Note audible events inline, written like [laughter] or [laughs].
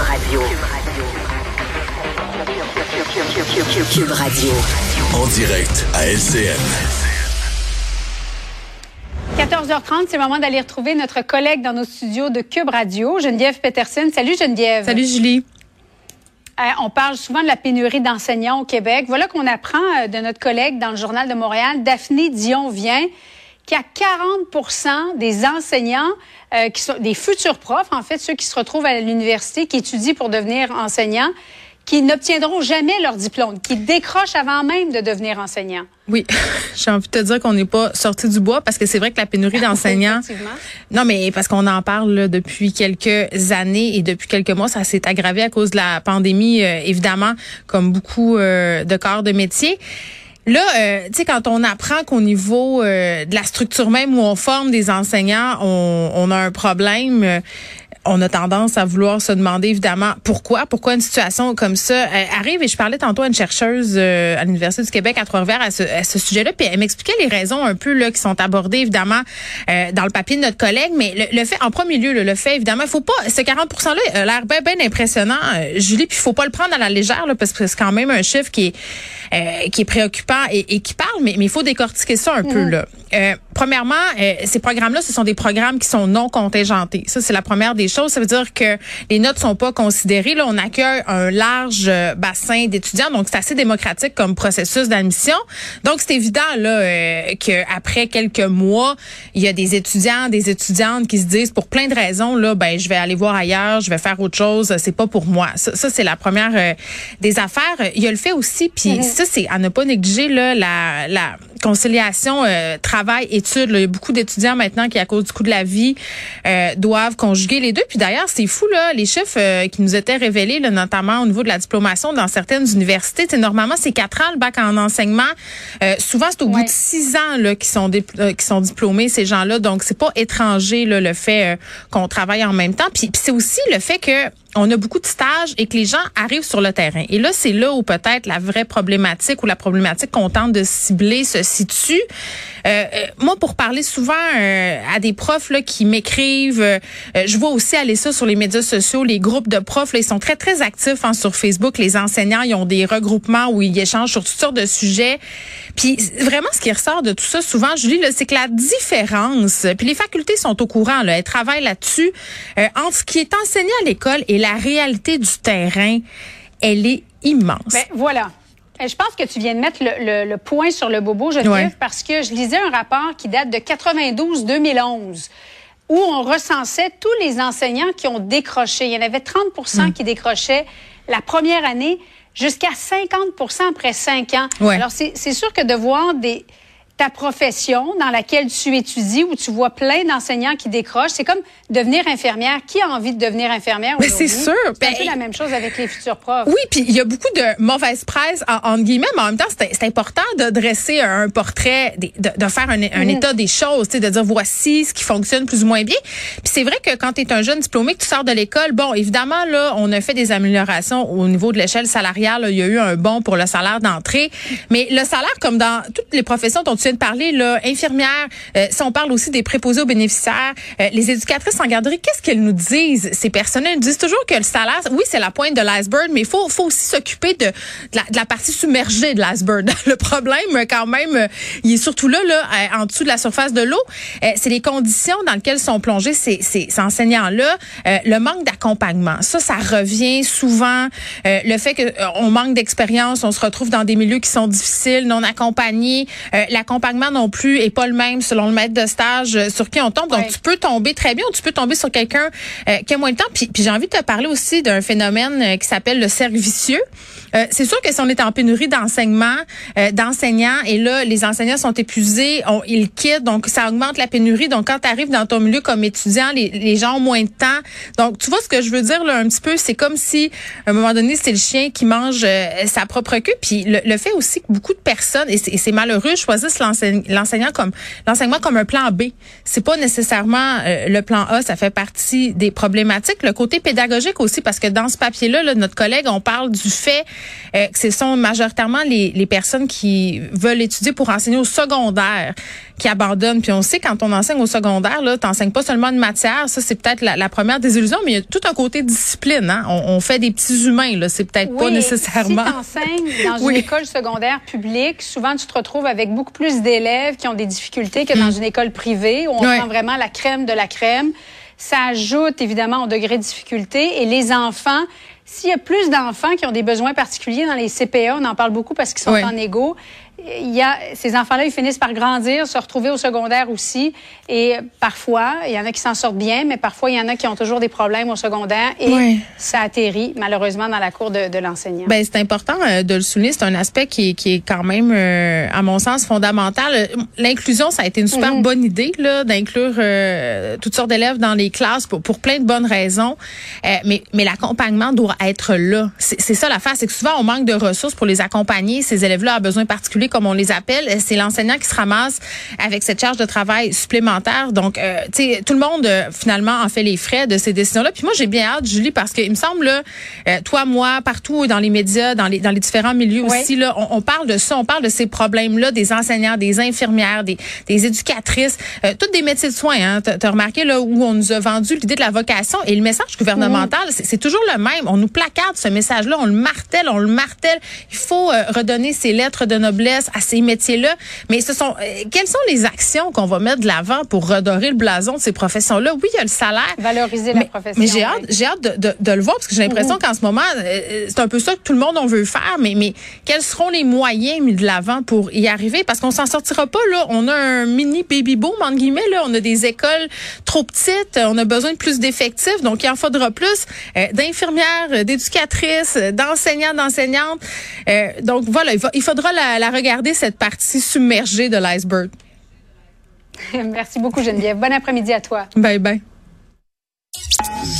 Radio. Cube Radio. En direct à LCN. 14h30, c'est le moment d'aller retrouver notre collègue dans nos studios de Cube Radio, Geneviève Peterson. Salut Geneviève. Salut Julie. Euh, on parle souvent de la pénurie d'enseignants au Québec. Voilà qu'on apprend euh, de notre collègue dans le Journal de Montréal, Daphné Dion-Vient, qu'il y a 40% des enseignants euh, qui sont des futurs profs, en fait, ceux qui se retrouvent à l'université, qui étudient pour devenir enseignants, qui n'obtiendront jamais leur diplôme, qui décrochent avant même de devenir enseignants. Oui, [laughs] j'ai envie de te dire qu'on n'est pas sorti du bois parce que c'est vrai que la pénurie [laughs] d'enseignants. non, mais parce qu'on en parle depuis quelques années et depuis quelques mois, ça s'est aggravé à cause de la pandémie, euh, évidemment, comme beaucoup euh, de corps de métier. Là, euh, tu sais, quand on apprend qu'au niveau de la structure même où on forme des enseignants, on, on a un problème, on a tendance à vouloir se demander évidemment pourquoi, pourquoi une situation comme ça euh, arrive. Et je parlais tantôt à une chercheuse euh, à l'Université du Québec à Trois-Rivières à ce, sujet-là, puis elle m'expliquait les raisons un peu là qui sont abordées évidemment euh, dans le papier de notre collègue. Mais le, fait, en premier lieu, le fait évidemment, il faut pas, ce 40 %-là a l'air bien, bien impressionnant, Julie, puis il faut pas le prendre à la légère là, parce que c'est quand même un chiffre qui est qui est préoccupant et, qui parle, mais il faut décortiquer ça un peu là. premièrement, ces programmes-là, ce sont des programmes qui sont non contingentés. Ça, c'est la première des choses. Ça veut dire que les notes sont pas considérées. Là, on accueille un large euh, bassin d'étudiants, donc c'est assez démocratique comme processus d'admission. Donc c'est évident là euh, qu'après quelques mois, il y a des étudiants, des étudiantes qui se disent pour plein de raisons là, ben je vais aller voir ailleurs, je vais faire autre chose. C'est pas pour moi. Ça, c'est la première euh, des affaires. Il y a le fait aussi, puis mm-hmm. ça c'est à ne pas négliger là la, la conciliation travail études. Il y a beaucoup d'étudiants maintenant qui à cause du coût de la vie doivent conjuguer les deux. Puis d'ailleurs, c'est fou là, les chiffres euh, qui nous étaient révélés, là, notamment au niveau de la diplomation dans certaines universités. Normalement c'est quatre ans le bac en enseignement. Euh, souvent c'est au bout de six ans là qui sont euh, qui sont diplômés ces gens-là. Donc c'est pas étranger là, le fait qu'on travaille en même temps. Puis, puis c'est aussi le fait que on a beaucoup de stages et que les gens arrivent sur le terrain. Et là, c'est là où peut-être la vraie problématique ou la problématique qu'on tente de cibler se situe. Euh, euh moi, pour parler souvent euh, à des profs là, qui m'écrivent, euh, je vois aussi aller ça sur les médias sociaux, les groupes de profs, là, ils sont très, très actifs hein, sur Facebook. Les enseignants, ils ont des regroupements où ils échangent sur toutes sortes de sujets. Puis vraiment, ce qui ressort de tout ça, souvent, Julie, c'est que la différence, puis les facultés sont au courant, là, elles travaillent là-dessus, entre ce qui est enseigné à l'école et la réalité du terrain, elle est immense. Ben, voilà. Je pense que tu viens de mettre le, point sur le bobo, Geneviève, parce que je lisais un rapport qui date de 92-2011 où on recensait tous les enseignants qui ont décroché. Il y en avait 30% hmm. qui décrochaient la première année jusqu'à 50% après cinq ans. Alors, c'est sûr que de voir des, ta profession dans laquelle tu étudies, où tu vois plein d'enseignants qui décrochent. C'est comme devenir infirmière. Qui a envie de devenir infirmière Mais c'est sûr. C'est un peu ben, la même chose avec les futurs profs. Oui, puis il y a beaucoup de mauvaise presse, en, guillemets, mais en même temps, c'est important de dresser un portrait, de, de faire un, un mm. état des choses, de dire voici ce qui fonctionne plus ou moins bien. Puis c'est vrai que quand tu es un jeune diplômé, que tu sors de l'école, bon, évidemment, là, on a fait des améliorations au niveau de l'échelle salariale. il y a eu un bon pour le salaire d'entrée. Mais le salaire, comme dans toutes les professions dont tu de parler, là, infirmières, euh, si on parle aussi des préposés aux bénéficiaires, euh, les éducatrices en garderie, qu'est-ce qu'elles nous disent, ces personnels? Elles disent toujours que le salaire, oui, c'est la pointe de l'iceberg, mais il faut, faut aussi s'occuper de, de, la, partie submergée de l'iceberg. [laughs] le problème, quand même, euh, il est surtout là, là, en dessous de la surface de l'eau. c'est les conditions dans lesquelles sont plongés ces, ces, enseignants-là, le manque d'accompagnement. Ça, ça revient souvent. le fait qu'on manque d'expérience, on se retrouve dans des milieux qui sont difficiles, non accompagnés. l'accompagnement l'accompagnement non plus est pas le même selon le maître de stage euh, sur qui on tombe. Donc, tu peux tomber très bien ou tu peux tomber sur quelqu'un euh, qui a moins de temps. Puis, puis j'ai envie de te parler aussi d'un phénomène euh, qui s'appelle le cercle vicieux. c'est sûr que si on est en pénurie d'enseignement, d'enseignants, et là, les enseignants sont épuisés, on, ils quittent, donc ça augmente la pénurie. Donc, quand tu arrives dans ton milieu comme étudiant, les, les, gens ont moins de temps. Donc, tu vois ce que je veux dire là un petit peu, c'est comme si, à un moment donné, c'est le chien qui mange sa propre queue. Puis le, fait aussi que beaucoup de personnes, et c'est malheureux, choisissent l'enseignant comme l'enseignement comme un plan B. C'est pas nécessairement euh, le plan A, ça fait partie des problématiques. Le côté pédagogique aussi, parce que dans ce papier-là, notre collègue, on parle du fait euh, que ce sont majoritairement les, les personnes qui veulent étudier pour enseigner au secondaire qui abandonnent. Puis on sait quand on enseigne au secondaire, là, t'enseignes pas seulement une matière. Ça, c'est peut-être la, première désillusion, mais il y a tout un côté discipline. Hein? On, fait des petits humains. Là, c'est peut-être pas nécessairement. Si t'enseignes [laughs] dans une école secondaire publique, souvent tu te retrouves avec beaucoup plus d'élèves qui ont des difficultés que dans mm. une école privée où on prend vraiment la crème de la crème. Ça ajoute évidemment au degré de difficulté et les enfants s'il y a plus d'enfants qui ont des besoins particuliers dans les CPA, on en parle beaucoup parce qu'ils sont en égo, il y a, ces enfants-là, ils finissent par grandir, se retrouver au secondaire aussi. Et parfois, il y en a qui s'en sortent bien, mais parfois, il y en a qui ont toujours des problèmes au secondaire et ça atterrit malheureusement dans la cour de, de l'enseignant. Ben, c'est important euh, de le souligner. C'est un aspect qui, qui est quand même, euh, à mon sens, fondamental. L'inclusion, ça a été une super mhm. bonne idée là, d'inclure euh, toutes sortes d'élèves dans les classes pour, pour plein de bonnes raisons. mais mais l'accompagnement doit être là. C'est ça l'affaire, c'est que souvent, on manque de ressources pour les accompagner. Ces élèves-là ont besoin particuliers comme on les appelle, c'est l'enseignant qui se ramasse avec cette charge de travail supplémentaire. Donc, euh, tu sais, tout le monde euh, finalement en fait les frais de ces décisions-là. Puis moi, j'ai bien hâte, Julie, parce qu'il me semble, là, euh, toi, moi, partout dans les médias, dans les dans les différents milieux aussi, là, on, parle de ça, on parle de ces problèmes-là, des enseignants, des infirmières, des, des éducatrices, toutes des métiers de soins. Hein. Tu as remarqué là où on nous a vendu l'idée de la vocation et le message gouvernemental, c'est toujours le même. On nous placarde ce message-là, on le martèle, on le martèle. Il faut redonner ces lettres de noblesse à ces métiers-là. Mais ce sont euh, quelles sont les actions qu'on va mettre de l'avant pour redorer le blason de ces professions-là? Oui, il y a le salaire. Valoriser la profession. Mais j'ai hâte, j'ai hâte de, de, le voir parce que j'ai l'impression mm-hmm. qu'en ce moment, euh, euh, c'est un peu ça que tout le monde en veut faire. Mais mais quels seront les moyens mis de l'avant pour y arriver? Parce qu'on s'en sortira pas là. On a un mini baby boom entre guillemets là. On a des écoles trop petites. On a besoin de plus d'effectifs. Donc il en faudra plus d'infirmières, d'éducatrices, d'enseignants, d'enseignantes. donc voilà, il, il faudra la, la regarder regarder cette partie submergée de l'iceberg. [laughs] Merci beaucoup, Geneviève. Bon après-midi à toi. Bye bye.